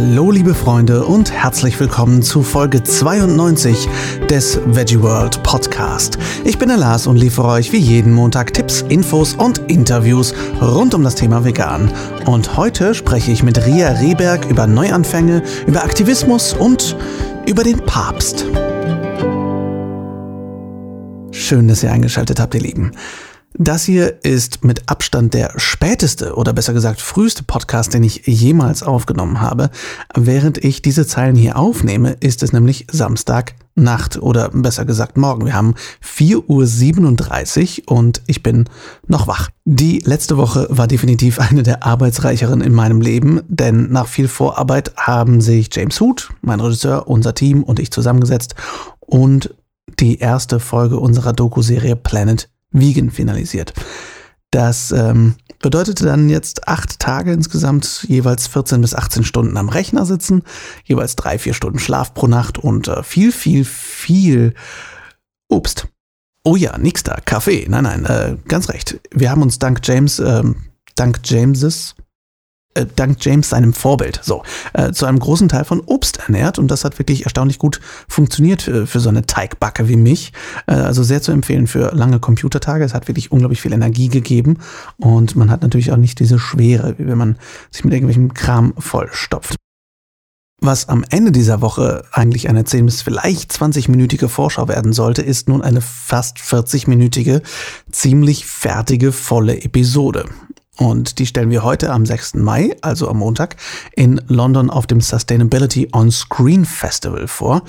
Hallo liebe Freunde und herzlich willkommen zu Folge 92 des Veggie World Podcast. Ich bin der Lars und liefere euch wie jeden Montag Tipps, Infos und Interviews rund um das Thema Vegan. Und heute spreche ich mit Ria Rehberg über Neuanfänge, über Aktivismus und über den Papst. Schön, dass ihr eingeschaltet habt, ihr Lieben. Das hier ist mit Abstand der späteste oder besser gesagt früheste Podcast, den ich jemals aufgenommen habe. Während ich diese Zeilen hier aufnehme, ist es nämlich Samstag Nacht oder besser gesagt morgen. Wir haben 4.37 Uhr und ich bin noch wach. Die letzte Woche war definitiv eine der arbeitsreicheren in meinem Leben, denn nach viel Vorarbeit haben sich James Hood, mein Regisseur, unser Team und ich zusammengesetzt und die erste Folge unserer Doku-Serie Planet Vegan finalisiert. Das ähm, bedeutete dann jetzt acht Tage insgesamt, jeweils 14 bis 18 Stunden am Rechner sitzen, jeweils drei, vier Stunden Schlaf pro Nacht und äh, viel, viel, viel Obst. Oh ja, nix da, Kaffee. Nein, nein, äh, ganz recht. Wir haben uns dank James, äh, dank Jameses äh, dank James seinem Vorbild so äh, zu einem großen Teil von Obst ernährt und das hat wirklich erstaunlich gut funktioniert für, für so eine Teigbacke wie mich. Äh, also sehr zu empfehlen für lange Computertage. Es hat wirklich unglaublich viel Energie gegeben und man hat natürlich auch nicht diese Schwere, wie wenn man sich mit irgendwelchem Kram vollstopft. Was am Ende dieser Woche eigentlich eine 10 bis vielleicht 20-minütige Vorschau werden sollte, ist nun eine fast 40-minütige, ziemlich fertige, volle Episode. Und die stellen wir heute am 6. Mai, also am Montag, in London auf dem Sustainability on Screen Festival vor.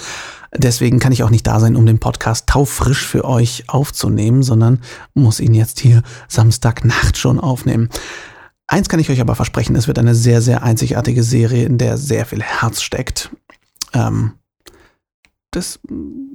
Deswegen kann ich auch nicht da sein, um den Podcast taufrisch für euch aufzunehmen, sondern muss ihn jetzt hier Samstagnacht schon aufnehmen. Eins kann ich euch aber versprechen, es wird eine sehr, sehr einzigartige Serie, in der sehr viel Herz steckt. Ähm, das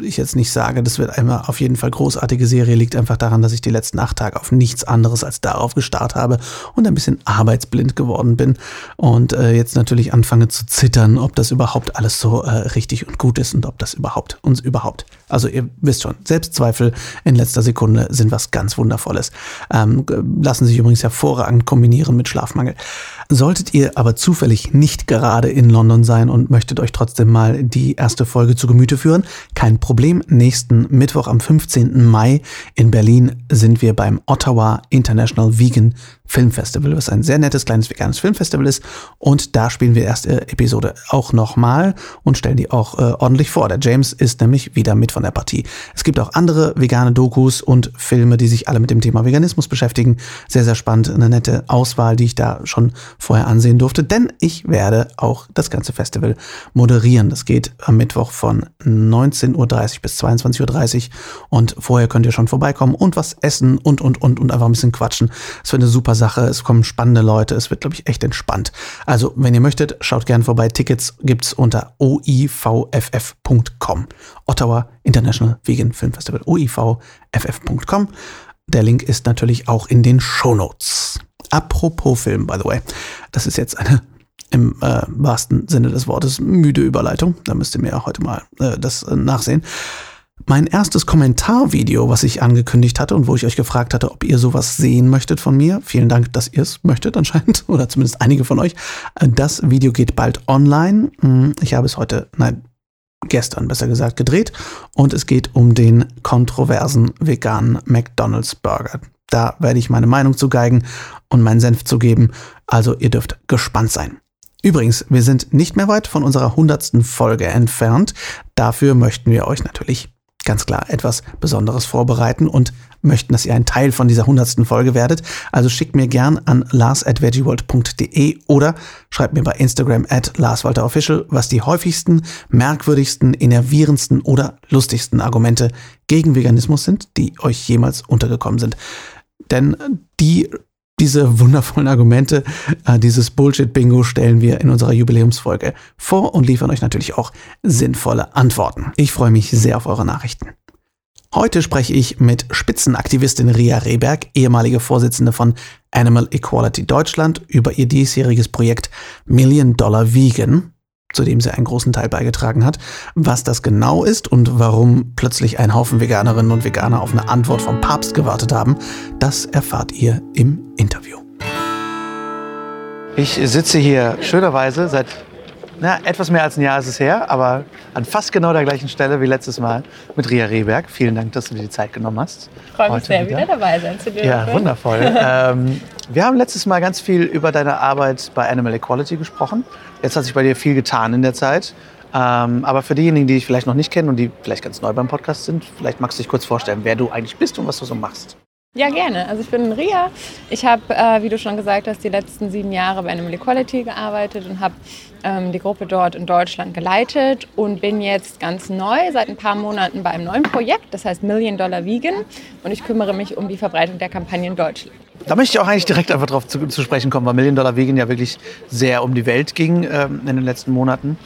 ich jetzt nicht sage, das wird einmal auf jeden Fall großartige Serie, liegt einfach daran, dass ich die letzten acht Tage auf nichts anderes als darauf gestarrt habe und ein bisschen arbeitsblind geworden bin und äh, jetzt natürlich anfange zu zittern, ob das überhaupt alles so äh, richtig und gut ist und ob das überhaupt uns überhaupt. Also ihr wisst schon, Selbstzweifel in letzter Sekunde sind was ganz Wundervolles. Ähm, lassen sich übrigens hervorragend kombinieren mit Schlafmangel. Solltet ihr aber zufällig nicht gerade in London sein und möchtet euch trotzdem mal die erste Folge zu Gemüte führen, kein Problem. Nächsten Mittwoch am 15. Mai in Berlin sind wir beim Ottawa International Vegan Filmfestival, was ein sehr nettes kleines veganes Filmfestival ist. Und da spielen wir erste Episode auch nochmal und stellen die auch äh, ordentlich vor. Der James ist nämlich wieder mit von der Partie. Es gibt auch andere vegane Dokus und Filme, die sich alle mit dem Thema Veganismus beschäftigen. Sehr, sehr spannend. Eine nette Auswahl, die ich da schon vorher ansehen durfte, denn ich werde auch das ganze Festival moderieren. Das geht am Mittwoch von 19.30 Uhr bis 22.30 Uhr und vorher könnt ihr schon vorbeikommen und was essen und, und, und, und einfach ein bisschen quatschen. Es wird eine super Sache. Es kommen spannende Leute. Es wird, glaube ich, echt entspannt. Also, wenn ihr möchtet, schaut gerne vorbei. Tickets gibt es unter oivff.com. Ottawa International Vegan Film Festival. oivff.com. Der Link ist natürlich auch in den Show Notes. Apropos Film, by the way. Das ist jetzt eine im äh, wahrsten Sinne des Wortes müde Überleitung. Da müsst ihr mir heute mal äh, das äh, nachsehen. Mein erstes Kommentarvideo, was ich angekündigt hatte und wo ich euch gefragt hatte, ob ihr sowas sehen möchtet von mir. Vielen Dank, dass ihr es möchtet anscheinend oder zumindest einige von euch. Das Video geht bald online. Hm, ich habe es heute, nein, gestern besser gesagt, gedreht und es geht um den kontroversen veganen McDonald's Burger. Da werde ich meine Meinung zu geigen und meinen Senf zu geben. Also ihr dürft gespannt sein. Übrigens, wir sind nicht mehr weit von unserer hundertsten Folge entfernt. Dafür möchten wir euch natürlich ganz klar etwas Besonderes vorbereiten und möchten, dass ihr ein Teil von dieser hundertsten Folge werdet. Also schickt mir gern an lars.veggieworld.de oder schreibt mir bei Instagram at larswalterofficial, was die häufigsten, merkwürdigsten, innervierendsten oder lustigsten Argumente gegen Veganismus sind, die euch jemals untergekommen sind. Denn die diese wundervollen Argumente, äh, dieses Bullshit-Bingo stellen wir in unserer Jubiläumsfolge vor und liefern euch natürlich auch sinnvolle Antworten. Ich freue mich sehr auf eure Nachrichten. Heute spreche ich mit Spitzenaktivistin Ria Rehberg, ehemalige Vorsitzende von Animal Equality Deutschland, über ihr diesjähriges Projekt Million Dollar Vegan, zu dem sie einen großen Teil beigetragen hat. Was das genau ist und warum plötzlich ein Haufen Veganerinnen und Veganer auf eine Antwort vom Papst gewartet haben, das erfahrt ihr im Interview. Ich sitze hier schönerweise seit na, etwas mehr als ein Jahr ist es her, aber an fast genau der gleichen Stelle wie letztes Mal mit Ria Rehberg. Vielen Dank, dass du dir die Zeit genommen hast. Ich freue mich sehr, wieder. wieder dabei sein zu dürfen. Ja, wundervoll. ähm, wir haben letztes Mal ganz viel über deine Arbeit bei Animal Equality gesprochen. Jetzt hat sich bei dir viel getan in der Zeit. Ähm, aber für diejenigen, die dich vielleicht noch nicht kennen und die vielleicht ganz neu beim Podcast sind, vielleicht magst du dich kurz vorstellen, wer du eigentlich bist und was du so machst. Ja, gerne. Also ich bin Ria. Ich habe, äh, wie du schon gesagt hast, die letzten sieben Jahre bei Animal Equality gearbeitet und habe ähm, die Gruppe dort in Deutschland geleitet und bin jetzt ganz neu seit ein paar Monaten bei einem neuen Projekt, das heißt Million Dollar Vegan und ich kümmere mich um die Verbreitung der Kampagne in Deutschland. Da möchte ich auch eigentlich direkt einfach drauf zu, zu sprechen kommen, weil Million Dollar Vegan ja wirklich sehr um die Welt ging ähm, in den letzten Monaten.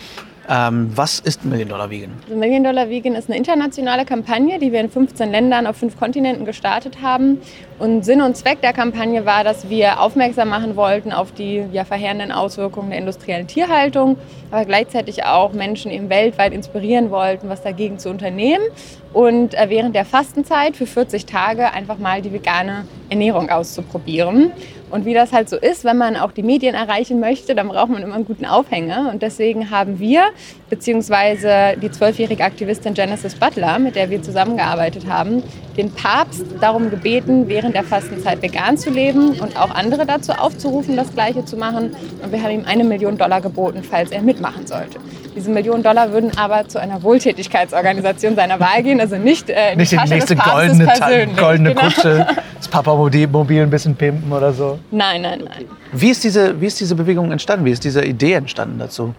Ähm, was ist Million Dollar Vegan? Also Million Dollar Vegan ist eine internationale Kampagne, die wir in 15 Ländern auf fünf Kontinenten gestartet haben. Und Sinn und Zweck der Kampagne war, dass wir aufmerksam machen wollten auf die ja, verheerenden Auswirkungen der industriellen Tierhaltung, aber gleichzeitig auch Menschen eben weltweit inspirieren wollten, was dagegen zu unternehmen und äh, während der Fastenzeit für 40 Tage einfach mal die vegane Ernährung auszuprobieren. Und wie das halt so ist, wenn man auch die Medien erreichen möchte, dann braucht man immer einen guten Aufhänger. Und deswegen haben wir, beziehungsweise die zwölfjährige Aktivistin Genesis Butler, mit der wir zusammengearbeitet haben, den Papst darum gebeten, während der Fastenzeit vegan zu leben und auch andere dazu aufzurufen, das Gleiche zu machen. Und wir haben ihm eine Million Dollar geboten, falls er mitmachen sollte. Diese Millionen Dollar würden aber zu einer Wohltätigkeitsorganisation seiner Wahl gehen, also nicht äh, in nicht die, Tasche nächste des goldene, goldene genau. Kutsche, das Papa-Mobil ein bisschen pimpen oder so. Nein, nein, nein. Wie ist, diese, wie ist diese Bewegung entstanden? Wie ist diese Idee entstanden dazu?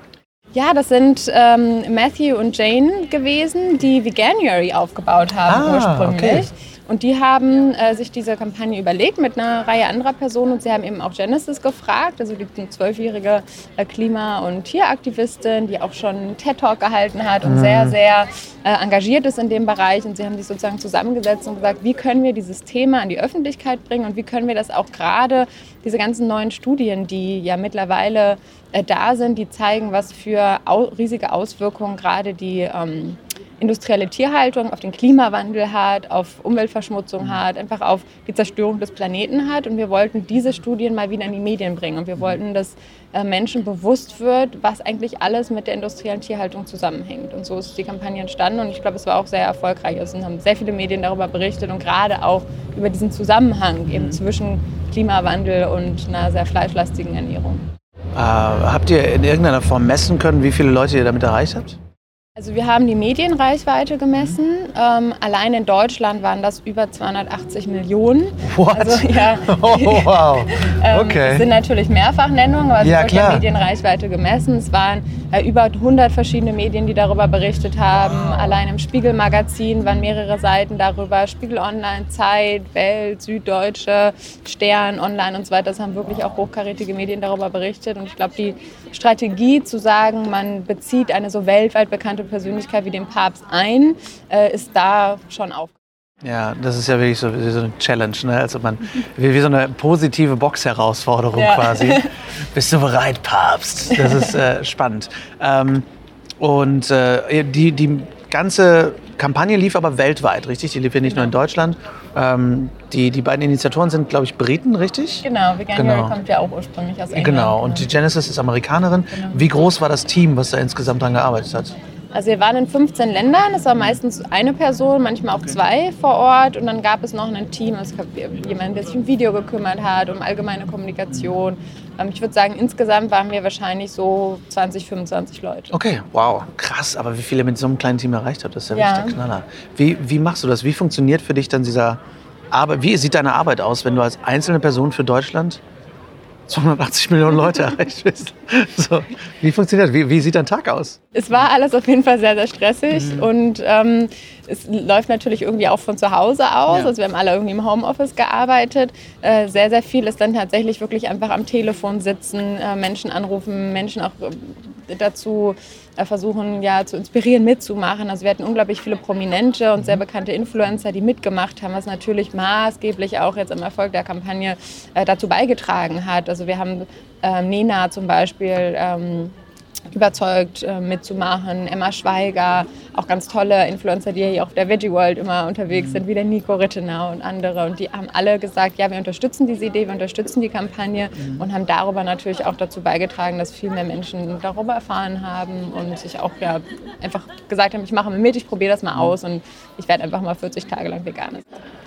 Ja, das sind ähm, Matthew und Jane gewesen, die Veganuary aufgebaut haben ah, ursprünglich. Okay. Und die haben äh, sich diese Kampagne überlegt mit einer Reihe anderer Personen und sie haben eben auch Genesis gefragt, also die zwölfjährige äh, Klima- und Tieraktivistin, die auch schon einen TED-Talk gehalten hat und mhm. sehr, sehr äh, engagiert ist in dem Bereich. Und sie haben sich sozusagen zusammengesetzt und gesagt, wie können wir dieses Thema an die Öffentlichkeit bringen und wie können wir das auch gerade, diese ganzen neuen Studien, die ja mittlerweile äh, da sind, die zeigen, was für au riesige Auswirkungen gerade die ähm, industrielle Tierhaltung auf den Klimawandel hat, auf Umweltverschmutzung mhm. hat, einfach auf die Zerstörung des Planeten hat. Und wir wollten diese Studien mal wieder in die Medien bringen. Und wir mhm. wollten, dass äh, Menschen bewusst wird, was eigentlich alles mit der industriellen Tierhaltung zusammenhängt. Und so ist die Kampagne entstanden. Und ich glaube, es war auch sehr erfolgreich. Also, es haben sehr viele Medien darüber berichtet und gerade auch über diesen Zusammenhang eben mhm. zwischen Klimawandel und einer sehr fleischlastigen Ernährung. Äh, habt ihr in irgendeiner Form messen können, wie viele Leute ihr damit erreicht habt? Also wir haben die Medienreichweite gemessen. Ähm, allein in Deutschland waren das über 280 Millionen. What? Also, ja, oh, wow. ähm, okay. Es sind natürlich Mehrfachnennungen, aber es ja, wird ja Medienreichweite gemessen. Es waren äh, über 100 verschiedene Medien, die darüber berichtet haben. Wow. Allein im Spiegel-Magazin waren mehrere Seiten darüber. Spiegel Online, Zeit, Welt, Süddeutsche, Stern, Online und so weiter. Das haben wirklich auch hochkarätige Medien darüber berichtet. Und ich glaube, die Strategie zu sagen, man bezieht eine so weltweit bekannte Persönlichkeit wie den Papst ein, äh, ist da schon auf. Ja, das ist ja wirklich so, wie so eine Challenge, ne? also man, wie, wie so eine positive Box-Herausforderung ja. quasi. Bist du bereit, Papst? Das ist äh, spannend. Ähm, und äh, die, die ganze Kampagne lief aber weltweit, richtig? Die lief ja nicht genau. nur in genau. Deutschland. Ähm, die, die beiden Initiatoren sind, glaube ich, Briten, richtig? Genau, Veganuary genau. kommt ja auch ursprünglich aus England. Genau, und die Genesis ist Amerikanerin. Genau. Wie groß war das Team, was da insgesamt dran gearbeitet hat? Also wir waren in 15 Ländern, es war meistens eine Person, manchmal auch zwei vor Ort und dann gab es noch ein Team, es gab jemanden, der sich um Video gekümmert hat, um allgemeine Kommunikation. Ähm, ich würde sagen, insgesamt waren wir wahrscheinlich so 20, 25 Leute. Okay, wow, krass. Aber wie viele mit so einem kleinen Team erreicht habt, das ist ja, ja. wirklich der Knaller. Wie, wie machst du das? Wie funktioniert für dich dann dieser Arbeit? Wie sieht deine Arbeit aus, wenn du als einzelne Person für Deutschland 280 Millionen Leute erreicht bist. So, wie funktioniert das? Wie, wie, sieht dein Tag aus? Es war alles auf jeden Fall sehr, sehr stressig mhm. und ähm, es läuft natürlich irgendwie auch von zu Hause aus. Ja. Also wir haben alle irgendwie im Homeoffice gearbeitet. Äh, sehr, sehr viel ist dann tatsächlich wirklich einfach am Telefon sitzen, äh, Menschen anrufen, Menschen auch dazu äh, versuchen ja zu inspirieren, mitzumachen. Also wir hatten unglaublich viele prominente und sehr mhm. bekannte Influencer, die mitgemacht haben, was natürlich maßgeblich auch jetzt im Erfolg der Kampagne äh, dazu beigetragen hat. Also wir haben ähm, Nena zum Beispiel. Ähm, überzeugt äh, mitzumachen. Emma Schweiger, auch ganz tolle Influencer, die hier auf der Veggie World immer unterwegs sind, wie der Nico Rittenau und andere. Und die haben alle gesagt, ja, wir unterstützen diese Idee, wir unterstützen die Kampagne mhm. und haben darüber natürlich auch dazu beigetragen, dass viel mehr Menschen darüber erfahren haben und sich auch ja, einfach gesagt haben, ich mache mit, ich probiere das mal mhm. aus und ich werde einfach mal 40 Tage lang vegan.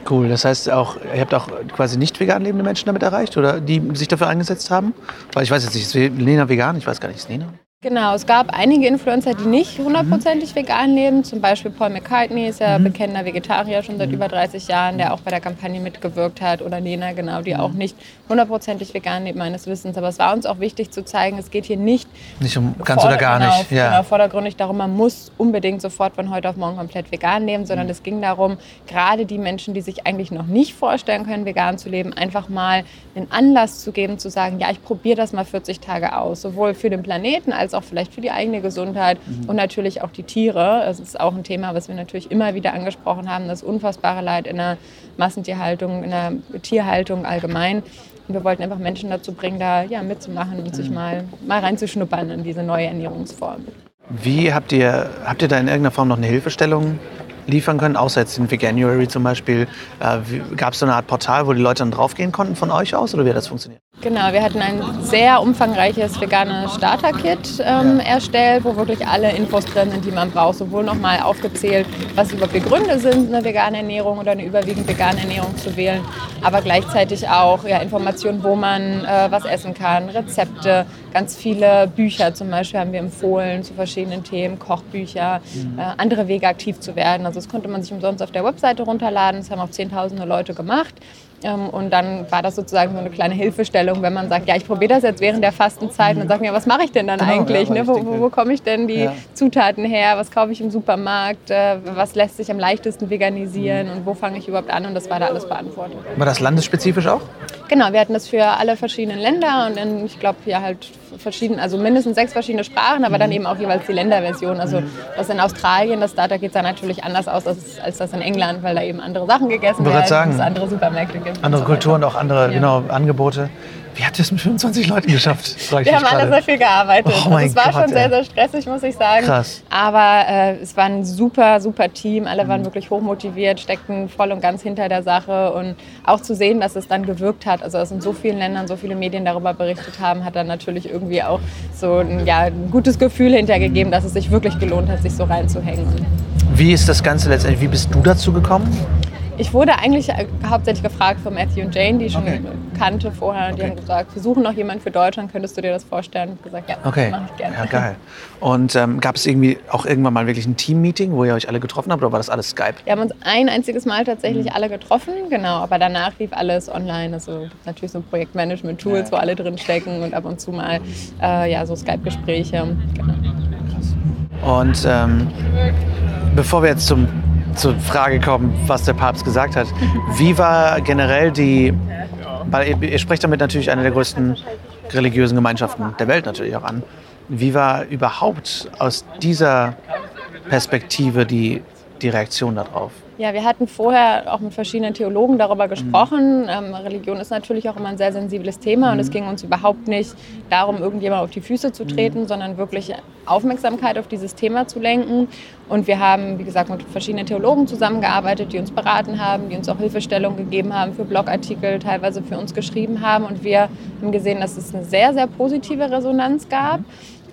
Cool, das heißt auch, ihr habt auch quasi nicht vegan lebende Menschen damit erreicht oder die sich dafür eingesetzt haben? Weil ich weiß jetzt nicht, ist Lena vegan? Ich weiß gar nicht, ist Lena? Genau, es gab einige Influencer, die nicht hundertprozentig vegan leben. Zum Beispiel Paul McCartney ist ja mhm. bekennender Vegetarier schon seit mhm. über 30 Jahren, der auch bei der Kampagne mitgewirkt hat. Oder Nena, genau, die mhm. auch nicht hundertprozentig vegan lebt, meines Wissens. Aber es war uns auch wichtig zu zeigen, es geht hier nicht... Nicht um ganz oder gar nicht. Genau, ja. genau, vordergründig darum, man muss unbedingt sofort von heute auf morgen komplett vegan leben, sondern mhm. es ging darum, gerade die Menschen, die sich eigentlich noch nicht vorstellen können, vegan zu leben, einfach mal einen Anlass zu geben, zu sagen, ja, ich probiere das mal 40 Tage aus. Sowohl für den Planeten als als auch vielleicht für die eigene Gesundheit mhm. und natürlich auch die Tiere. Das ist auch ein Thema, was wir natürlich immer wieder angesprochen haben, das unfassbare Leid in der Massentierhaltung, in der Tierhaltung allgemein. Und wir wollten einfach Menschen dazu bringen, da ja, mitzumachen und mhm. sich mal, mal reinzuschnuppern in diese neue Ernährungsform. Wie habt ihr, habt ihr da in irgendeiner Form noch eine Hilfestellung liefern können, außer jetzt in Veganuary zum Beispiel? Äh, Gab es so eine Art Portal, wo die Leute dann draufgehen konnten von euch aus oder wie hat das funktioniert? Genau, wir hatten ein sehr umfangreiches veganes Starter-Kit ähm, erstellt, wo wirklich alle Infos drin sind, die man braucht. Sowohl nochmal aufgezählt, was überhaupt die Gründe sind, eine vegane Ernährung oder eine überwiegend vegane Ernährung zu wählen, aber gleichzeitig auch ja, Informationen, wo man äh, was essen kann, Rezepte, ganz viele Bücher zum Beispiel haben wir empfohlen zu verschiedenen Themen, Kochbücher, mhm. äh, andere Wege aktiv zu werden. Also das konnte man sich umsonst auf der Webseite runterladen. Das haben auch zehntausende Leute gemacht. Ähm, und dann war das sozusagen so eine kleine Hilfestellung, wenn man sagt, ja, ich probiere das jetzt während der Fastenzeit. Und dann sagt man, ja, was mache ich denn dann genau, eigentlich? Ja, ne? Wo, wo, wo komme ich denn die ja. Zutaten her? Was kaufe ich im Supermarkt? Äh, was lässt sich am leichtesten veganisieren? Und wo fange ich überhaupt an? Und das war da alles beantwortet. War das landesspezifisch auch? Genau, wir hatten das für alle verschiedenen Länder und in, ich glaube, ja halt verschieden, also mindestens sechs verschiedene Sprachen, aber dann mhm. eben auch jeweils die Länderversion. Also mhm. das in Australien, das Starter geht dann natürlich anders aus als, als das in England, weil da eben andere Sachen gegessen werden, sagen, es andere Supermärkte gibt. Andere Kulturen, auch andere ja. genau, Angebote. Wie habt ihr es mit 25 Leuten geschafft? Wir haben alle sehr viel gearbeitet. Oh also es war Gott, schon sehr, sehr stressig, muss ich sagen. Krass. Aber äh, es war ein super, super Team. Alle waren mhm. wirklich hochmotiviert, steckten voll und ganz hinter der Sache. Und auch zu sehen, dass es dann gewirkt hat, also dass in so vielen Ländern so viele Medien darüber berichtet haben, hat dann natürlich irgendwie auch so ein, ja, ein gutes Gefühl hintergegeben, dass es sich wirklich gelohnt hat, sich so reinzuhängen. Wie ist das Ganze letztendlich, wie bist du dazu gekommen? Ich wurde eigentlich äh, hauptsächlich gefragt von Matthew und Jane, die ich schon okay. kannte vorher. Okay. Die haben gesagt, wir suchen noch jemanden für Deutschland, könntest du dir das vorstellen? Ich habe gesagt, ja, okay. mache ich gerne. Ja, geil. Und ähm, gab es irgendwie auch irgendwann mal wirklich ein Team-Meeting, wo ihr euch alle getroffen habt oder war das alles Skype? Wir haben uns ein einziges Mal tatsächlich mhm. alle getroffen, genau. Aber danach lief alles online. Also natürlich so Projektmanagement-Tools, ja. wo alle drin stecken und ab und zu mal äh, ja, so Skype-Gespräche. Genau. Und ähm, bevor wir jetzt zum zur Frage kommen, was der Papst gesagt hat. Wie war generell die, weil ihr, sprecht damit natürlich eine der größten religiösen Gemeinschaften der Welt natürlich auch an. Wie war überhaupt aus dieser Perspektive die, die Reaktion darauf? Ja, wir hatten vorher auch mit verschiedenen Theologen darüber gesprochen. Mhm. Ähm, Religion ist natürlich auch immer ein sehr sensibles Thema mhm. und es mhm. ging uns überhaupt nicht darum, irgendjemand auf die Füße zu treten, mhm. sondern wirklich Aufmerksamkeit auf dieses Thema zu lenken. Und wir haben, wie gesagt, mit verschiedenen Theologen zusammengearbeitet, die uns beraten haben, die uns auch Hilfestellung gegeben haben für Blogartikel, teilweise für uns geschrieben haben. Und wir haben gesehen, dass es eine sehr, sehr positive Resonanz gab.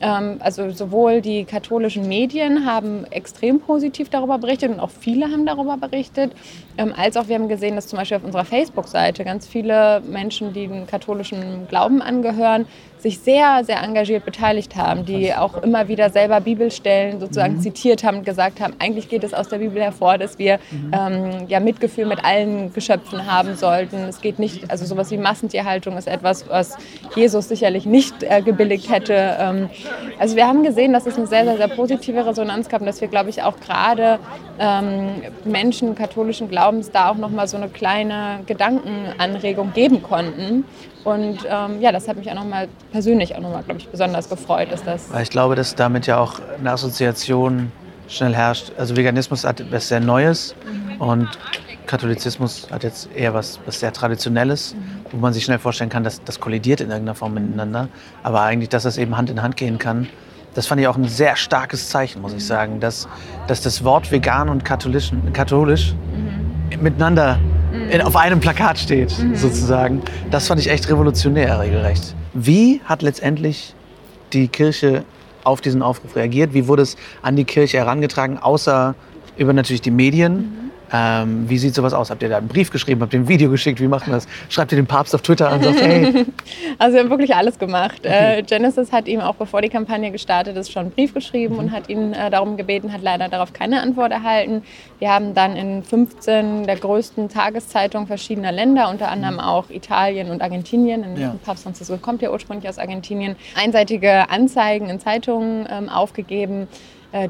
Ähm, also sowohl die katholischen Medien haben extrem positiv darüber berichtet und auch viele haben darüber berichtet, ähm, als auch wir haben gesehen, dass zum Beispiel auf unserer Facebook-Seite ganz viele Menschen, die den katholischen Glauben angehören, sich sehr, sehr engagiert beteiligt haben, die auch immer wieder selber Bibelstellen sozusagen mhm. zitiert haben und gesagt haben, eigentlich geht es aus der Bibel hervor, dass wir mhm. ähm, ja Mitgefühl mit allen Geschöpfen haben sollten. Es geht nicht, also sowas wie Massentierhaltung ist etwas, was Jesus sicherlich nicht äh, gebilligt hätte. Ähm, also wir haben gesehen, dass es eine sehr, sehr, sehr positive Resonanz gab und dass wir, glaube ich, auch gerade ähm, Menschen katholischen Glaubens da auch nochmal so eine kleine Gedankenanregung geben konnten. Und ähm, ja, das hat mich auch nochmal persönlich auch nochmal, glaube ich, besonders gefreut. Dass das Weil ich glaube, dass damit ja auch eine Assoziation schnell herrscht. Also Veganismus hat etwas sehr Neues mhm. und Katholizismus hat jetzt eher was, was sehr Traditionelles, mhm. wo man sich schnell vorstellen kann, dass das kollidiert in irgendeiner Form miteinander. Aber eigentlich, dass das eben Hand in Hand gehen kann das fand ich auch ein sehr starkes Zeichen, muss ich sagen, dass, dass das Wort vegan und katholisch, katholisch mhm. miteinander in, auf einem Plakat steht, mhm. sozusagen. Das fand ich echt revolutionär, regelrecht. Wie hat letztendlich die Kirche auf diesen Aufruf reagiert? Wie wurde es an die Kirche herangetragen, außer über natürlich die Medien? Mhm. Ähm, wie sieht sowas aus? Habt ihr da einen Brief geschrieben? Habt ihr ein Video geschickt? Wie macht man das? Schreibt ihr den Papst auf Twitter an sagt, hey? Also wir haben wirklich alles gemacht. Okay. Äh, Genesis hat ihm auch bevor die Kampagne gestartet ist, schon einen Brief geschrieben mhm. und hat ihn äh, darum gebeten, hat leider darauf keine Antwort erhalten. Wir haben dann in 15 der größten Tageszeitungen verschiedener Länder, unter anderem mhm. auch Italien und Argentinien, in ja. Papst Franziskus kommt ja ursprünglich aus Argentinien, einseitige Anzeigen in Zeitungen ähm, aufgegeben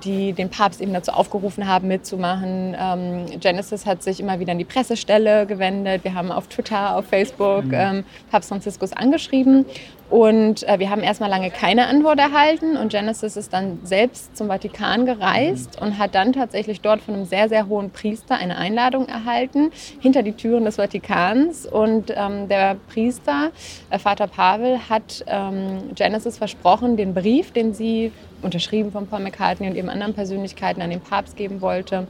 die den Papst eben dazu aufgerufen haben, mitzumachen. Ähm, Genesis hat sich immer wieder an die Pressestelle gewendet. Wir haben auf Twitter, auf Facebook mhm. ähm, Papst Franziskus angeschrieben und äh, wir haben erstmal lange keine Antwort erhalten und Genesis ist dann selbst zum Vatikan gereist und hat dann tatsächlich dort von einem sehr, sehr hohen Priester eine Einladung erhalten hinter die Türen des Vatikans. Und ähm, der Priester, äh, Vater Pavel, hat ähm, Genesis versprochen, den Brief, den sie unterschrieben von Paul McCartney und eben anderen Persönlichkeiten an den Papst geben wollte,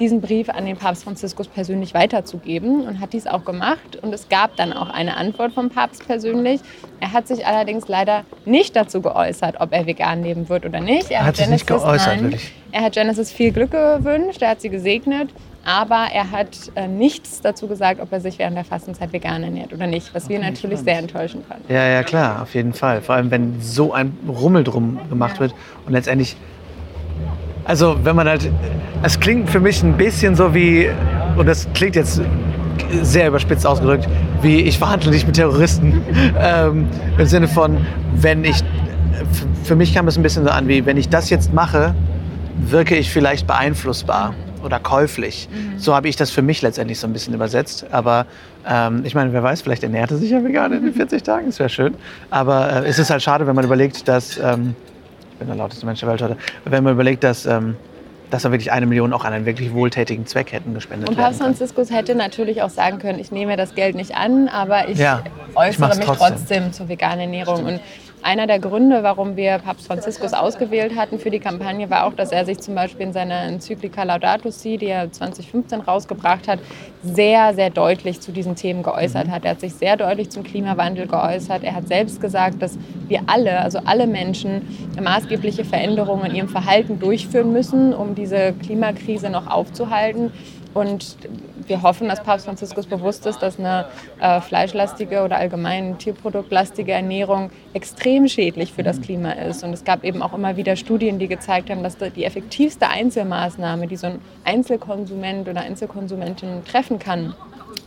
diesen Brief an den Papst Franziskus persönlich weiterzugeben und hat dies auch gemacht. Und es gab dann auch eine Antwort vom Papst persönlich. Er hat sich allerdings leider nicht dazu geäußert, ob er vegan leben wird oder nicht. Er hat, hat sich nicht geäußert, wirklich. Er hat Genesis viel Glück gewünscht, er hat sie gesegnet. Aber er hat äh, nichts dazu gesagt, ob er sich während der Fastenzeit vegan ernährt oder nicht, was okay, wir natürlich sehr enttäuschen fanden. Ja, ja, klar, auf jeden Fall. Vor allem, wenn so ein Rummel drum gemacht ja. wird und letztendlich also wenn man halt, es klingt für mich ein bisschen so wie, und das klingt jetzt sehr überspitzt ausgedrückt, wie ich verhandle nicht mit Terroristen. ähm, Im Sinne von, wenn ich, für mich kam es ein bisschen so an, wie wenn ich das jetzt mache, wirke ich vielleicht beeinflussbar oder käuflich. Mhm. So habe ich das für mich letztendlich so ein bisschen übersetzt. Aber ähm, ich meine, wer weiß, vielleicht ernährt er sich ja vegan in den 40 Tagen, das wäre schön. Aber äh, es ist halt schade, wenn man überlegt, dass ähm, bin der lauteste Mensch der Welt heute, wenn man überlegt, dass, ähm, dass da wirklich eine Million auch an einen wirklich wohltätigen Zweck hätten gespendet Und Papst Franziskus hätte natürlich auch sagen können, ich nehme das Geld nicht an, aber ich ja, äußere ich mich trotzdem. trotzdem zur veganen Ernährung. Und einer der Gründe, warum wir Papst Franziskus ausgewählt hatten für die Kampagne, war auch, dass er sich zum Beispiel in seiner Enzyklika Laudato Si, die er 2015 rausgebracht hat, sehr, sehr deutlich zu diesen Themen geäußert mhm. hat. Er hat sich sehr deutlich zum Klimawandel geäußert. Er hat selbst gesagt, dass wir alle, also alle Menschen, maßgebliche Veränderungen in ihrem Verhalten durchführen müssen, um diese Klimakrise noch aufzuhalten. Und wir hoffen, dass Papst Franziskus bewusst ist, dass eine äh, fleischlastige oder allgemein tierproduktlastige Ernährung extrem schädlich für das Klima ist. Und es gab eben auch immer wieder Studien, die gezeigt haben, dass die effektivste Einzelmaßnahme, die so ein Einzelkonsument oder Einzelkonsumentin treffen kann,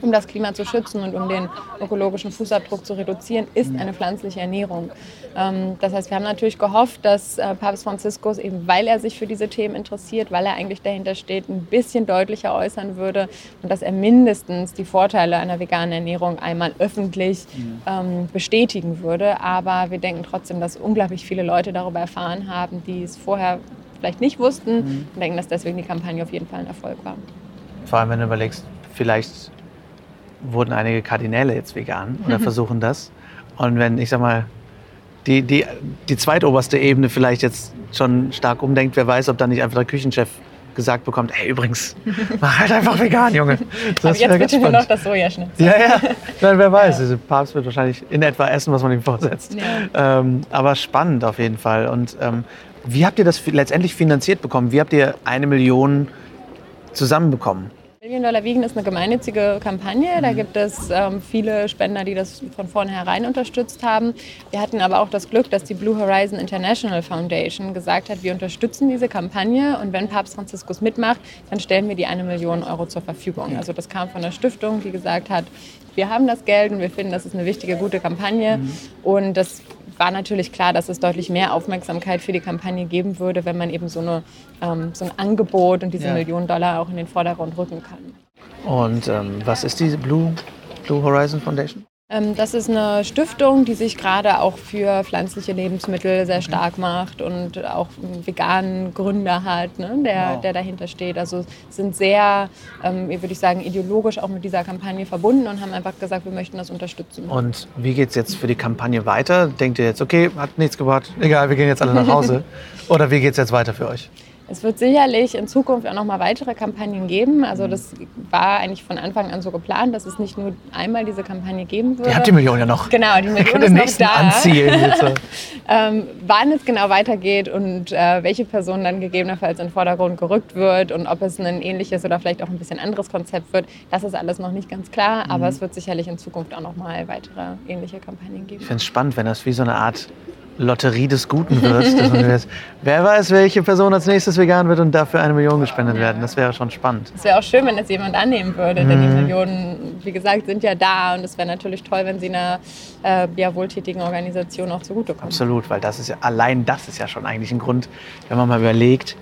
um das Klima zu schützen und um den ökologischen Fußabdruck zu reduzieren, ist eine pflanzliche Ernährung. Ähm, das heißt, wir haben natürlich gehofft, dass äh, Papst Franziskus, eben weil er sich für diese Themen interessiert, weil er eigentlich dahinter steht, ein bisschen deutlicher äußern würde und dass er mindestens die Vorteile einer veganen Ernährung einmal öffentlich ähm, bestätigen würde. Aber wir denken trotzdem, dass unglaublich viele Leute darüber erfahren haben, die es vorher vielleicht nicht wussten mhm. und denken, dass deswegen die Kampagne auf jeden Fall ein Erfolg war. Vor allem, wenn du überlegst, vielleicht wurden einige Kardinäle jetzt vegan oder mhm. versuchen das. Und wenn, ich sag mal, die, die, die zweitoberste Ebene vielleicht jetzt schon stark umdenkt, wer weiß, ob dann nicht einfach der Küchenchef gesagt bekommt, hey übrigens, mach halt einfach vegan, Junge. Das Aber jetzt bitte nur noch das Sojaschnitzel. Ja, ja, Nein, wer weiß, ja. der Papst wird wahrscheinlich in etwa essen, was man ihm vorsetzt. Ja. Ähm, aber spannend auf jeden Fall. Und ähm, wie habt ihr das letztendlich finanziert bekommen? Wie habt ihr eine Million zusammenbekommen? Million Dollar Wiegen ist eine gemeinnützige Kampagne. Da gibt es ähm, viele Spender, die das von vornherein unterstützt haben. Wir hatten aber auch das Glück, dass die Blue Horizon International Foundation gesagt hat, wir unterstützen diese Kampagne und wenn Papst Franziskus mitmacht, dann stellen wir die eine Million Euro zur Verfügung. Also das kam von der Stiftung, die gesagt hat, wir haben das Geld und wir finden, das ist eine wichtige, gute Kampagne. Mhm. Und das war natürlich klar, dass es deutlich mehr Aufmerksamkeit für die Kampagne geben würde, wenn man eben so, eine, ähm, so ein Angebot und diese ja. Millionen Dollar auch in den Vordergrund rücken kann. Und ähm, was ist diese Blue, Blue Horizon Foundation? Ähm, das ist eine Stiftung, die sich gerade auch für pflanzliche Lebensmittel sehr stark macht und auch einen veganen Gründer hat, ne, der, wow. der dahinter steht. Also sind sehr, ähm, würde ich sagen, ideologisch auch mit dieser Kampagne verbunden und haben einfach gesagt, wir möchten das unterstützen. Und wie geht es jetzt für die Kampagne weiter? Denkt ihr jetzt, okay, hat nichts gebracht, egal, wir gehen jetzt alle nach Hause? Oder wie geht es jetzt weiter für euch? Es wird sicherlich in Zukunft auch noch mal weitere Kampagnen geben. Also das war eigentlich von Anfang an so geplant, dass es nicht nur einmal diese Kampagne geben wird. Ihr habt die Million ja noch. Genau, die Million ist noch da. Anzielen ähm, wann es genau weitergeht und äh, welche Person dann gegebenenfalls in den Vordergrund gerückt wird und ob es ein ähnliches oder vielleicht auch ein bisschen anderes Konzept wird, das ist alles noch nicht ganz klar. Mhm. Aber es wird sicherlich in Zukunft auch noch mal weitere ähnliche Kampagnen geben. Ich finde es spannend, wenn das wie so eine Art Lotterie des Guten wird. weiß, wer weiß, welche Person als nächstes vegan wird und dafür eine Million gespendet werden. Das wäre schon spannend. Es wäre auch schön, wenn das jemand annehmen würde, denn die mhm. Millionen, wie gesagt, sind ja da und es wäre natürlich toll, wenn sie einer äh, ja, wohltätigen Organisation auch zugutekommen. Absolut, weil das ist ja, allein das ist ja schon eigentlich ein Grund, wenn man mal überlegt,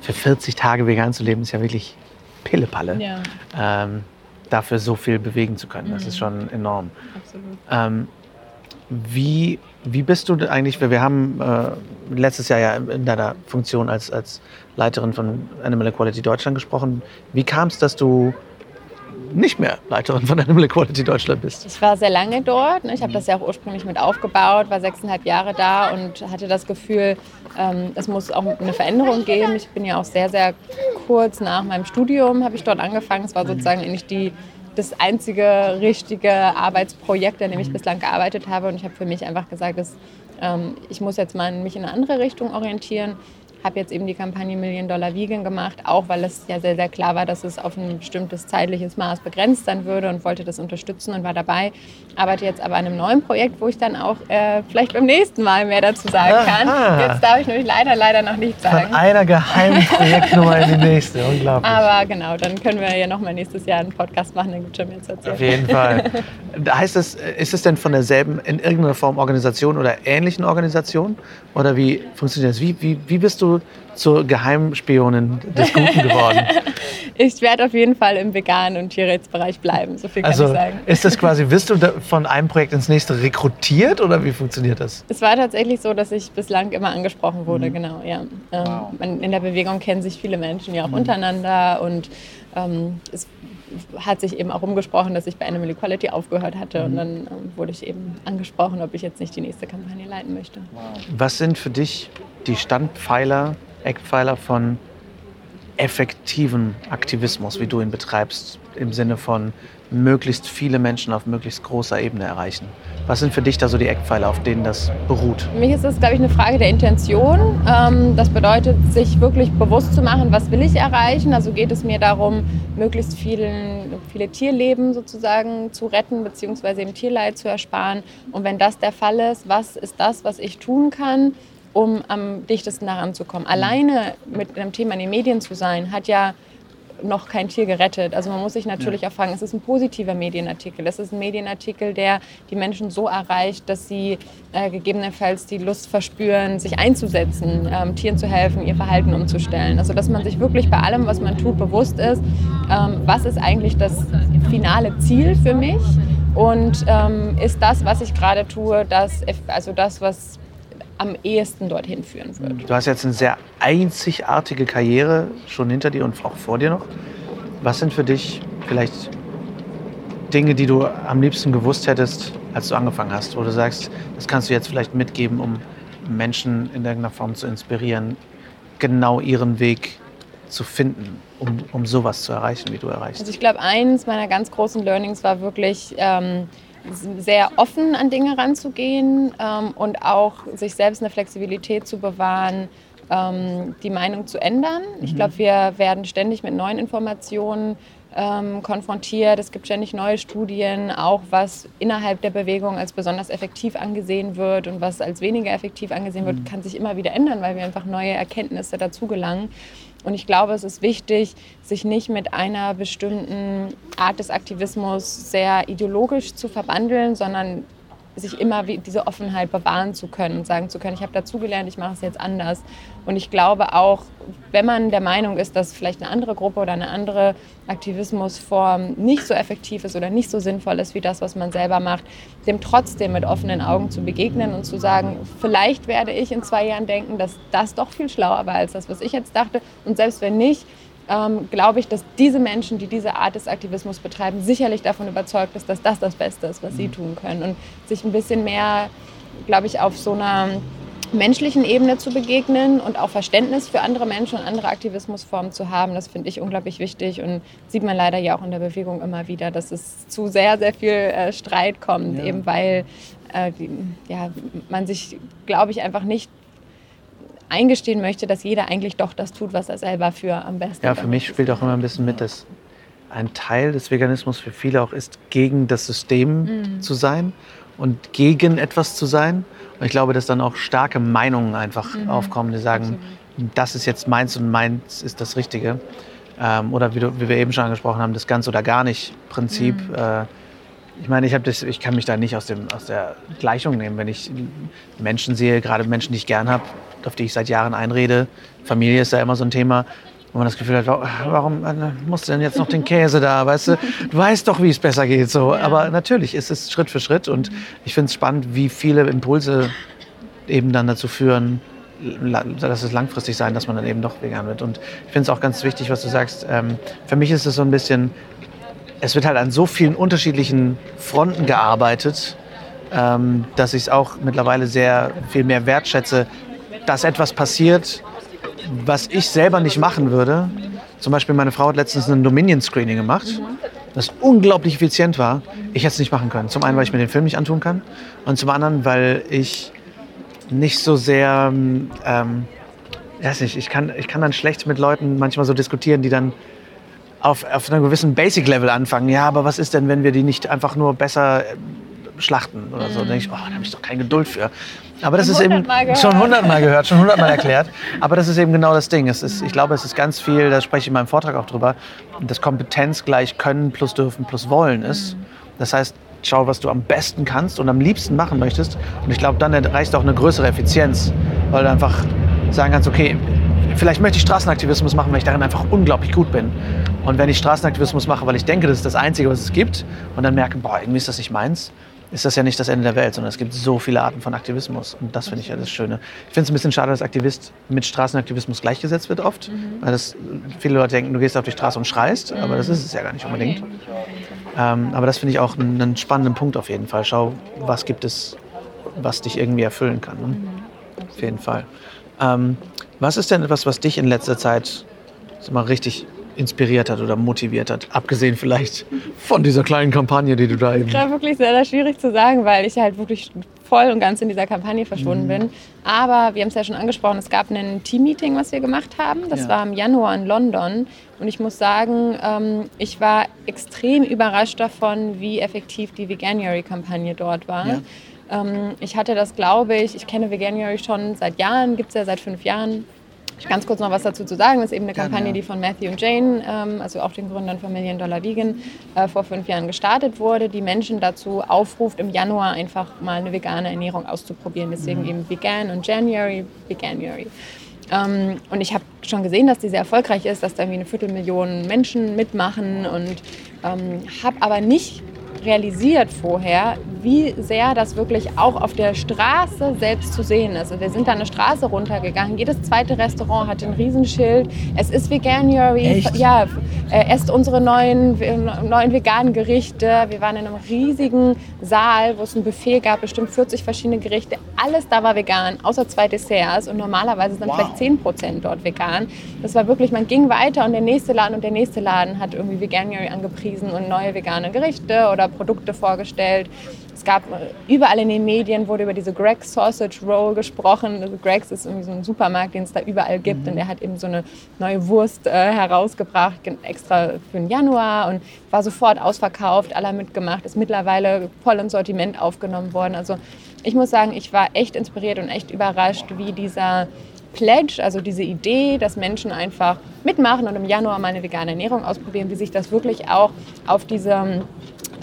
für 40 Tage vegan zu leben, ist ja wirklich Pillepalle. Ja. Ähm, dafür so viel bewegen zu können. Das mhm. ist schon enorm. Absolut. Ähm, wie wie bist du eigentlich, wir haben äh, letztes Jahr ja in deiner Funktion als, als Leiterin von Animal Equality Deutschland gesprochen. Wie kam es, dass du nicht mehr Leiterin von Animal Equality Deutschland bist? Ich war sehr lange dort. Ne? Ich habe das ja auch ursprünglich mit aufgebaut, war sechseinhalb Jahre da und hatte das Gefühl, ähm, es muss auch eine Veränderung geben. Ich bin ja auch sehr, sehr kurz nach meinem Studium habe ich dort angefangen. Es war sozusagen eigentlich die das einzige richtige Arbeitsprojekt, an dem ich mhm. bislang gearbeitet habe. Und ich habe für mich einfach gesagt, dass, ähm, ich muss jetzt mal mich in eine andere Richtung orientieren habe jetzt eben die Kampagne Million Dollar Vegan gemacht, auch weil es ja sehr, sehr klar war, dass es auf ein bestimmtes zeitliches Maß begrenzt sein würde und wollte das unterstützen und war dabei. Arbeite jetzt aber an einem neuen Projekt, wo ich dann auch äh, vielleicht beim nächsten Mal mehr dazu sagen kann. Aha. Jetzt darf ich nämlich leider, leider noch nicht sagen. Von einer geheimen Projektnummer in die nächste, unglaublich. Aber genau, dann können wir ja noch mal nächstes Jahr einen Podcast machen, dann gibt es schon mehr zu erzählen. Auf jeden Fall. heißt es, ist es denn von derselben, in irgendeiner Form Organisation oder ähnlichen Organisation? Oder wie funktioniert das? Wie, wie, wie bist du zur Geheimspionin des Guten geworden? ich werde auf jeden Fall im veganen und Tierrechtsbereich bleiben, so viel kann also, ich sagen. Ist das quasi, wirst du von einem Projekt ins nächste rekrutiert oder wie funktioniert das? Es war tatsächlich so, dass ich bislang immer angesprochen wurde, mhm. genau, ja. Ähm, wow. in der Bewegung kennen sich viele Menschen ja auch mhm. untereinander und ähm, es hat sich eben auch umgesprochen, dass ich bei Animal Equality aufgehört hatte. Mhm. Und dann ähm, wurde ich eben angesprochen, ob ich jetzt nicht die nächste Kampagne leiten möchte. Was sind für dich die Standpfeiler, Eckpfeiler von effektiven Aktivismus, wie du ihn betreibst, im Sinne von möglichst viele Menschen auf möglichst großer Ebene erreichen? Was sind für dich da so die Eckpfeiler, auf denen das beruht? Für mich ist das, glaube ich, eine Frage der Intention. Ähm, das bedeutet, sich wirklich bewusst zu machen, was will ich erreichen. Also geht es mir darum, möglichst vielen, viele Tierleben sozusagen zu retten, beziehungsweise im Tierleid zu ersparen. Und wenn das der Fall ist, was ist das, was ich tun kann, um am dichtesten daran zu kommen? Alleine mit einem Thema in den Medien zu sein, hat ja noch kein Tier gerettet. Also man muss sich natürlich ja. auch fragen, es ist ein positiver Medienartikel. Es ist ein Medienartikel, der die Menschen so erreicht, dass sie äh, gegebenenfalls die Lust verspüren, sich einzusetzen, ähm, Tieren zu helfen, ihr Verhalten umzustellen. Also dass man sich wirklich bei allem, was man tut, bewusst ist, ähm, was ist eigentlich das finale Ziel für mich und ähm, ist das, was ich gerade tue, das, also das, was am ehesten dorthin führen wird. Du hast jetzt eine sehr einzigartige Karriere schon hinter dir und auch vor dir noch. Was sind für dich vielleicht Dinge, die du am liebsten gewusst hättest, als du angefangen hast, wo du sagst, das kannst du jetzt vielleicht mitgeben, um Menschen in irgendeiner Form zu inspirieren, genau ihren Weg zu finden, um, um sowas zu erreichen, wie du erreichst? Also ich glaube, eines meiner ganz großen Learnings war wirklich, ähm, sehr offen an Dinge ranzugehen ähm, und auch sich selbst eine Flexibilität zu bewahren, ähm, die Meinung zu ändern. Mhm. Ich glaube, wir werden ständig mit neuen Informationen ähm, konfrontiert. Es gibt ständig neue Studien, auch was innerhalb der Bewegung als besonders effektiv angesehen wird und was als weniger effektiv angesehen wird, mhm. kann sich immer wieder ändern, weil wir einfach neue Erkenntnisse dazu gelangen. Und ich glaube, es ist wichtig, sich nicht mit einer bestimmten Art des Aktivismus sehr ideologisch zu verbandeln, sondern sich immer diese Offenheit bewahren zu können und sagen zu können, ich habe dazugelernt, ich mache es jetzt anders. Und ich glaube auch, wenn man der Meinung ist, dass vielleicht eine andere Gruppe oder eine andere Aktivismusform nicht so effektiv ist oder nicht so sinnvoll ist wie das, was man selber macht, dem trotzdem mit offenen Augen zu begegnen und zu sagen, vielleicht werde ich in zwei Jahren denken, dass das doch viel schlauer war als das, was ich jetzt dachte. Und selbst wenn nicht, ähm, glaube ich, dass diese Menschen, die diese Art des Aktivismus betreiben, sicherlich davon überzeugt ist, dass das das Beste ist, was sie mhm. tun können. Und sich ein bisschen mehr, glaube ich, auf so einer menschlichen Ebene zu begegnen und auch Verständnis für andere Menschen und andere Aktivismusformen zu haben, das finde ich unglaublich wichtig und sieht man leider ja auch in der Bewegung immer wieder, dass es zu sehr, sehr viel äh, Streit kommt, ja. eben weil äh, die, ja, man sich, glaube ich, einfach nicht eingestehen möchte, dass jeder eigentlich doch das tut, was er selber für am besten Ja, für mich spielt auch immer ein bisschen mit, dass ein Teil des Veganismus für viele auch ist, gegen das System mhm. zu sein und gegen etwas zu sein. Und ich glaube, dass dann auch starke Meinungen einfach mhm. aufkommen, die sagen, Absolut. das ist jetzt meins und meins ist das Richtige. Ähm, oder wie, du, wie, wir eben schon angesprochen haben, das ganz oder gar nicht Prinzip. Mhm. Äh, ich meine, ich, das, ich kann mich da nicht aus, dem, aus der Gleichung nehmen, wenn ich Menschen sehe, gerade Menschen, die ich gern habe, auf die ich seit Jahren einrede. Familie ist da immer so ein Thema, wo man das Gefühl hat, warum äh, musst du denn jetzt noch den Käse da, weißt du? Du weißt doch, wie es besser geht. So. Ja. Aber natürlich ist es Schritt für Schritt und ich finde es spannend, wie viele Impulse eben dann dazu führen, dass es langfristig sein, dass man dann eben doch vegan wird. Und ich finde es auch ganz wichtig, was du sagst. Ähm, für mich ist es so ein bisschen, es wird halt an so vielen unterschiedlichen Fronten gearbeitet, ähm, dass ich es auch mittlerweile sehr viel mehr wertschätze, dass etwas passiert, was ich selber nicht machen würde. Zum Beispiel meine Frau hat letztens ein Dominion-Screening gemacht, das unglaublich effizient war. Ich hätte es nicht machen können. Zum einen, weil ich mir den Film nicht antun kann und zum anderen, weil ich nicht so sehr, ähm, weiß nicht, ich kann, ich kann dann schlecht mit Leuten manchmal so diskutieren, die dann auf, auf einem gewissen Basic-Level anfangen. Ja, aber was ist denn, wenn wir die nicht einfach nur besser schlachten oder so. Da denke ich, oh, da habe ich doch keine Geduld für. Aber das ist eben schon hundertmal gehört, schon hundertmal erklärt. Aber das ist eben genau das Ding. Es ist, ich glaube, es ist ganz viel, da spreche ich in meinem Vortrag auch drüber, dass Kompetenz gleich können plus dürfen plus wollen ist. Das heißt, schau, was du am besten kannst und am liebsten machen möchtest. Und ich glaube, dann erreichst du auch eine größere Effizienz, weil du einfach sagen kannst, okay, vielleicht möchte ich Straßenaktivismus machen, weil ich darin einfach unglaublich gut bin. Und wenn ich Straßenaktivismus mache, weil ich denke, das ist das Einzige, was es gibt, und dann merke, boah, irgendwie ist das nicht meins, ist das ja nicht das Ende der Welt, sondern es gibt so viele Arten von Aktivismus. Und das finde ich ja das Schöne. Ich finde es ein bisschen schade, dass Aktivist mit Straßenaktivismus gleichgesetzt wird oft. Mhm. Weil das, viele Leute denken, du gehst auf die Straße und schreist, aber das ist es ja gar nicht unbedingt. Ähm, aber das finde ich auch einen, spannenden Punkt auf jeden Fall. Schau, was gibt es, was dich irgendwie erfüllen kann. Ne? Mhm. Auf jeden Fall. Ähm, was ist denn etwas, was dich in letzter Zeit mal richtig inspiriert hat oder motiviert hat? Abgesehen vielleicht von dieser kleinen Kampagne, die du da eben. Das war wirklich sehr, sehr schwierig zu sagen, weil ich halt wirklich voll und ganz in dieser Kampagne verschwunden mhm. bin. Aber wir haben es ja schon angesprochen, es gab ein Team-Meeting, was wir gemacht haben. Das ja. war im Januar in London. Und ich muss sagen, ähm, ich war extrem überrascht davon, wie effektiv die Veganuary-Kampagne dort war. Ja. Ähm, ich hatte das, glaube ich, ich kenne Veganuary schon seit Jahren, gibt es ja seit fünf Jahren Ganz kurz noch was dazu zu sagen, das ist eben eine Kampagne, die von Matthew und Jane, ähm, also auch den Gründern von Million Dollar Vegan, äh, vor fünf Jahren gestartet wurde, die Menschen dazu aufruft, im Januar einfach mal eine vegane Ernährung auszuprobieren. Deswegen mhm. eben Vegan und January, Veganuary. Ähm, und ich habe schon gesehen, dass die sehr erfolgreich ist, dass da irgendwie eine Viertelmillion Menschen mitmachen und ähm, habe aber nicht realisiert vorher, wie sehr das wirklich auch auf der Straße selbst zu sehen ist. Und wir sind da eine Straße runtergegangen. Jedes zweite Restaurant hat ein Riesenschild. Es ist Veganuary. Echt? Ja, äh, esst unsere neuen, neuen veganen Gerichte. Wir waren in einem riesigen Saal, wo es ein Buffet gab, bestimmt 40 verschiedene Gerichte. Alles da war vegan, außer zwei Desserts. Und normalerweise sind wow. vielleicht 10 Prozent dort vegan. Das war wirklich, man ging weiter und der nächste Laden und der nächste Laden hat irgendwie Veganuary angepriesen und neue vegane Gerichte oder Produkte vorgestellt. Es gab äh, überall in den Medien wurde über diese Greg's Sausage Roll gesprochen. Also Greg's ist irgendwie so ein Supermarkt, den es da überall gibt mhm. und der hat eben so eine neue Wurst äh, herausgebracht, extra für den Januar und war sofort ausverkauft, alle mitgemacht, ist mittlerweile voll ins Sortiment aufgenommen worden. Also ich muss sagen, ich war echt inspiriert und echt überrascht, wie dieser Pledge, also diese Idee, dass Menschen einfach mitmachen und im Januar mal eine vegane Ernährung ausprobieren, wie sich das wirklich auch auf diese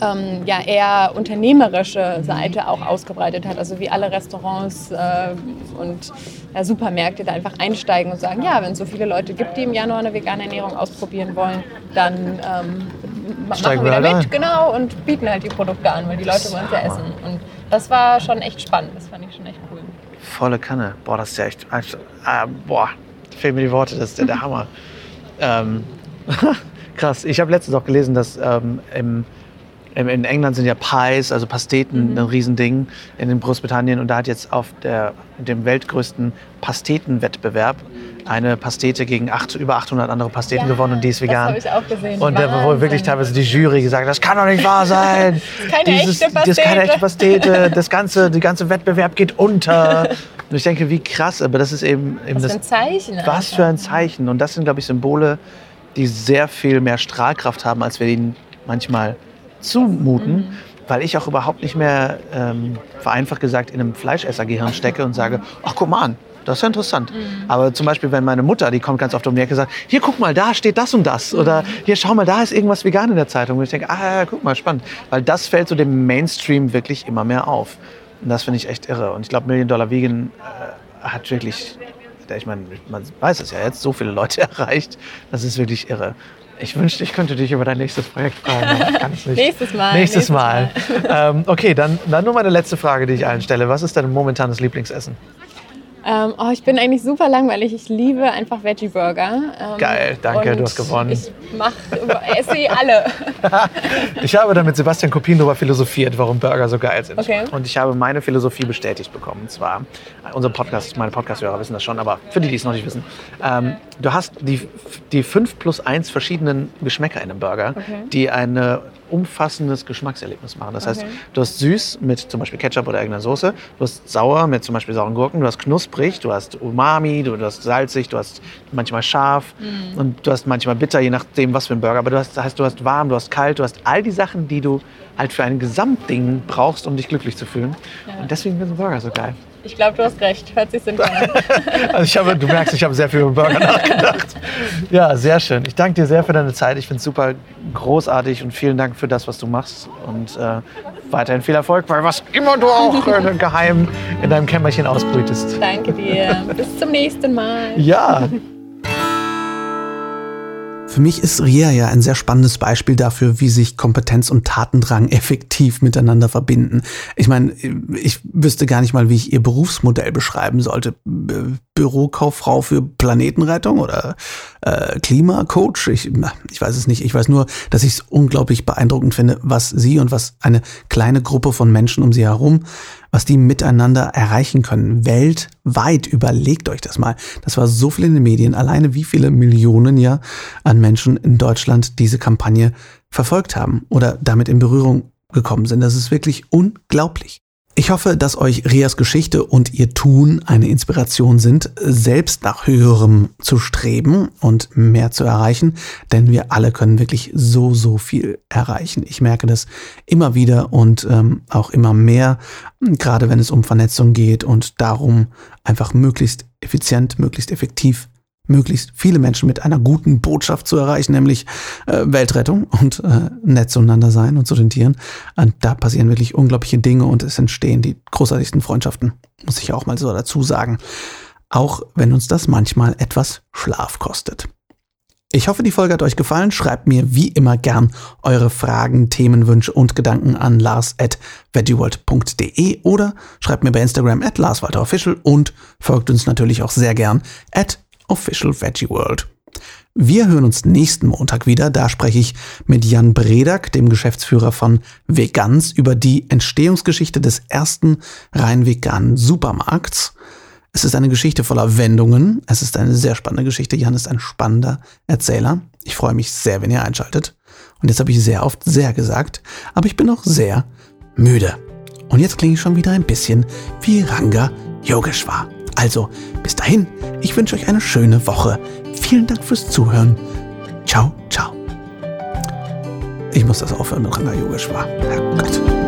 ähm, ja eher unternehmerische Seite auch ausgebreitet hat. Also wie alle Restaurants äh, und ja, Supermärkte da einfach einsteigen und sagen, ja, wenn es so viele Leute gibt, die im Januar eine vegane Ernährung ausprobieren wollen, dann ähm, machen wir da mit, genau, und bieten halt die Produkte an, weil die Leute wollen es ja essen. Und das war schon echt spannend, das fand ich schon echt. Volle Kanne. Boah, das ist ja echt, äh, boah, fehlen mir die Worte, das ist ja der Hammer. Ähm, krass. Ich habe letztens auch gelesen, dass ähm, im in England sind ja Pies, also Pasteten, mhm. ein Riesending. In Großbritannien und da hat jetzt auf der, dem weltgrößten Pastetenwettbewerb eine Pastete gegen acht, über 800 andere Pasteten ja, gewonnen und die ist vegan. Das habe ich auch gesehen. Und da wurde wirklich teilweise die Jury gesagt, das kann doch nicht wahr sein. das ist keine Dieses, echte Pastete. Das ist keine echte Pastete. Das ganze, der ganze Wettbewerb geht unter. Und ich denke, wie krass, aber das ist eben, eben was das. Für ein Zeichen. Was einfach. für ein Zeichen. Und das sind, glaube ich, Symbole, die sehr viel mehr Strahlkraft haben, als wir ihnen manchmal zumuten, mhm. weil ich auch überhaupt nicht mehr, ähm, vereinfacht gesagt, in einem Fleischessergehirn stecke und sage, ach guck mal an, das ist ja interessant. Mhm. Aber zum Beispiel, wenn meine Mutter, die kommt ganz oft um die Ecke und sagt, hier guck mal, da steht das und das. Mhm. Oder hier schau mal, da ist irgendwas vegan in der Zeitung. Und ich denke, ah, guck mal, spannend. Weil das fällt so dem Mainstream wirklich immer mehr auf. Und das finde ich echt irre. Und ich glaube, Million Dollar Vegan äh, hat wirklich, ich meine, man weiß es ja jetzt, so viele Leute erreicht. Das ist wirklich irre. Ich wünschte, ich könnte dich über dein nächstes Projekt fragen. nächstes Mal. Nächstes, nächstes Mal. Mal. ähm, okay, dann, dann nur meine letzte Frage, die ich allen stelle. Was ist dein momentanes Lieblingsessen? Ähm, oh, ich bin eigentlich super langweilig. Ich liebe einfach Veggie Burger. Ähm, Geil, danke, du hast gewonnen. Ich mach, esse sie alle. ich habe da mit Sebastian Kopien darüber philosophiert, warum Burger so geil sind. Okay. Und ich habe meine Philosophie bestätigt bekommen. Und zwar, unser Podcast, meine Podcast-Hörer wissen das schon, aber für die, die es noch nicht wissen, ähm, du hast die, die fünf plus eins verschiedenen Geschmäcker in einem Burger, okay. die eine umfassendes Geschmackserlebnis machen. Das heißt, du hast süß mit zum Beispiel Ketchup oder irgendeiner Soße, du hast sauer mit zum Beispiel sauren Gurken, du hast knusprig, du hast Umami, du hast salzig, du hast manchmal scharf mhm. und du hast manchmal bitter, je nachdem, was für ein Burger. Aber du hast, das heißt, du hast warm, du hast kalt, du hast all die Sachen, die du halt für ein Gesamtding brauchst, um dich glücklich zu fühlen. Ja. Und deswegen sind Burger so geil. Ich glaube, du hast recht. Hört sich sinnvoll an. also ich habe, du merkst, ich habe sehr viel über Burger nachgedacht. Ja, sehr schön. Ich danke dir sehr für deine Zeit. Ich finde es super großartig und vielen Dank für das, was du machst. Und äh, weiterhin viel Erfolg, weil was immer du auch äh, geheim in deinem Kämmerchen ausbrütest. Danke dir. Bis zum nächsten Mal. Ja. Für mich ist Ria ja ein sehr spannendes Beispiel dafür, wie sich Kompetenz und Tatendrang effektiv miteinander verbinden. Ich meine, ich wüsste gar nicht mal, wie ich ihr Berufsmodell beschreiben sollte. Bürokauffrau für Planetenrettung oder äh, Klimacoach. Ich, ich weiß es nicht. Ich weiß nur, dass ich es unglaublich beeindruckend finde, was sie und was eine kleine Gruppe von Menschen um sie herum, was die miteinander erreichen können. Weltweit. Überlegt euch das mal. Das war so viel in den Medien. Alleine wie viele Millionen ja an Menschen in Deutschland diese Kampagne verfolgt haben oder damit in Berührung gekommen sind. Das ist wirklich unglaublich. Ich hoffe, dass euch Rias Geschichte und ihr Tun eine Inspiration sind, selbst nach höherem zu streben und mehr zu erreichen, denn wir alle können wirklich so, so viel erreichen. Ich merke das immer wieder und ähm, auch immer mehr, gerade wenn es um Vernetzung geht und darum, einfach möglichst effizient, möglichst effektiv möglichst viele Menschen mit einer guten Botschaft zu erreichen, nämlich äh, Weltrettung und äh, nett zueinander sein und zu den Tieren. Und da passieren wirklich unglaubliche Dinge und es entstehen die großartigsten Freundschaften, muss ich auch mal so dazu sagen. Auch wenn uns das manchmal etwas Schlaf kostet. Ich hoffe, die Folge hat euch gefallen. Schreibt mir wie immer gern eure Fragen, Themenwünsche und Gedanken an lars.veggieworld.de oder schreibt mir bei Instagram at larswalterofficial und folgt uns natürlich auch sehr gern at Official Veggie World. Wir hören uns nächsten Montag wieder. Da spreche ich mit Jan Bredak, dem Geschäftsführer von Vegans, über die Entstehungsgeschichte des ersten rein veganen Supermarkts. Es ist eine Geschichte voller Wendungen. Es ist eine sehr spannende Geschichte. Jan ist ein spannender Erzähler. Ich freue mich sehr, wenn ihr einschaltet. Und jetzt habe ich sehr oft sehr gesagt, aber ich bin auch sehr müde. Und jetzt klinge ich schon wieder ein bisschen wie Ranga Yogeshwar. Also, bis dahin, ich wünsche euch eine schöne Woche. Vielen Dank fürs Zuhören. Ciao, ciao. Ich muss das aufhören mit Ranga Yogeshwar. Herrgott.